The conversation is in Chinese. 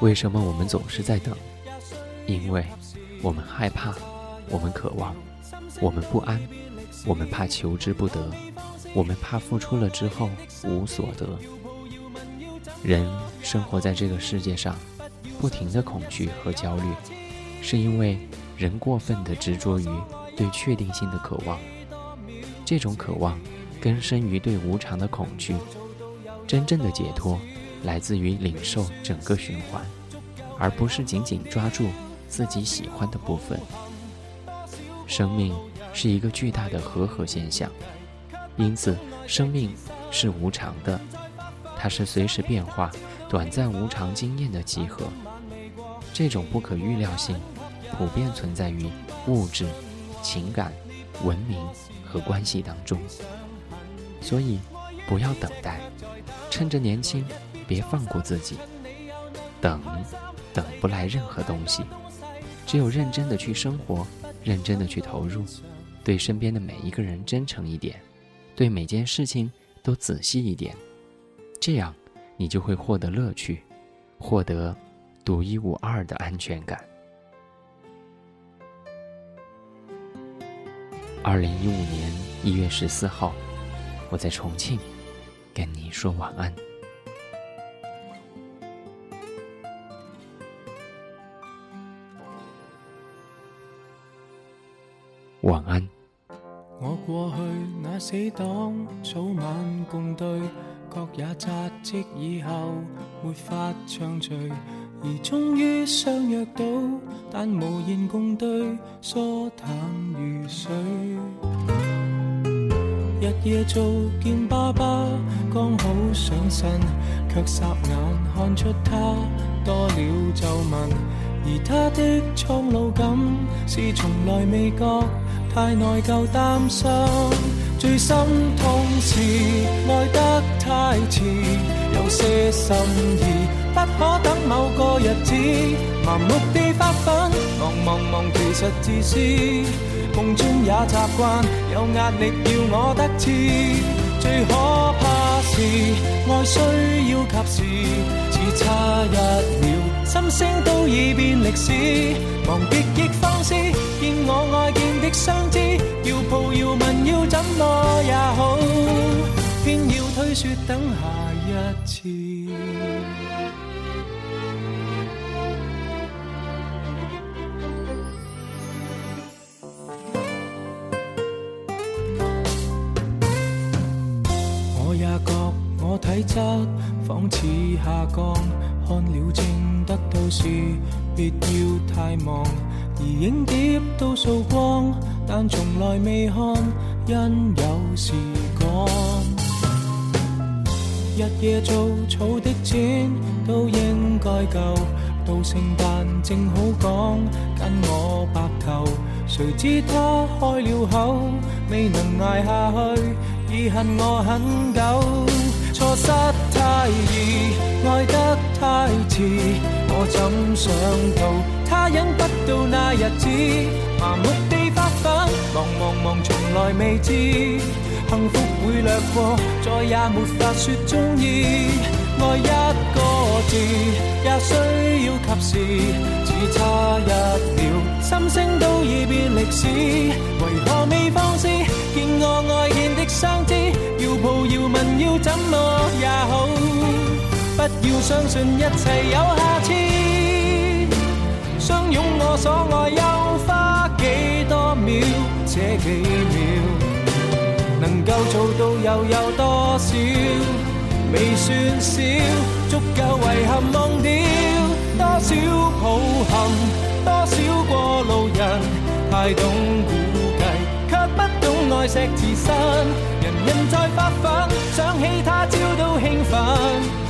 为什么我们总是在等？因为，我们害怕，我们渴望，我们不安，我们怕求之不得，我们怕付出了之后无所得。人生活在这个世界上，不停的恐惧和焦虑，是因为人过分的执着于对确定性的渴望，这种渴望根深于对无常的恐惧。真正的解脱。来自于领受整个循环，而不是紧紧抓住自己喜欢的部分。生命是一个巨大的和合现象，因此生命是无常的，它是随时变化、短暂无常经验的集合。这种不可预料性普遍存在于物质、情感、文明和关系当中。所以，不要等待，趁着年轻。别放过自己，等，等不来任何东西。只有认真的去生活，认真的去投入，对身边的每一个人真诚一点，对每件事情都仔细一点，这样你就会获得乐趣，获得独一无二的安全感。二零一五年一月十四号，我在重庆，跟你说晚安。晚安。我过去那死党，早晚共对，各也扎职以后，没法畅聚，而终于相约到，但无言共对，疏淡如水。日夜做见爸爸，刚好上身，却霎眼看出他多了皱纹，而他的苍老感是从来未觉。太内疚，担心最心痛是爱得太迟，有些心意不可等某个日子，盲目地发奋，忙忙忙，其实自私，共存也习惯，有压力要我得志，最可怕是爱需要及时，只差一秒。心声都已变历史，忘别亦方肆，见我爱见的相知，要抱要问要怎么也好，偏要推说等下一次。我也觉我体质仿似下降。看了正得到时，別要太忙。而影碟都掃光，但從來未看，因有时趕。日夜做草的錢都應該夠，到聖誕正好講跟我白頭。誰知他開了口，未能捱下去，已恨我很久，錯失。太易爱得太迟，我怎想到他忍不到那日子？麻木地发奋，忙忙忙，从来未知幸福会掠过，再也没法说中意。爱一个字也需要及时，只差一秒，心声都已变历史。为何未放肆？见我爱见的相知，要抱要问要怎么？相信一切有下次，相拥我所爱，又花几多秒？这几秒能够做到又有多少？未算少，足够遗憾忘掉。多少抱憾，多少过路人太懂估计，却不懂爱惜自身。人人在发奋，想起他朝都兴奋。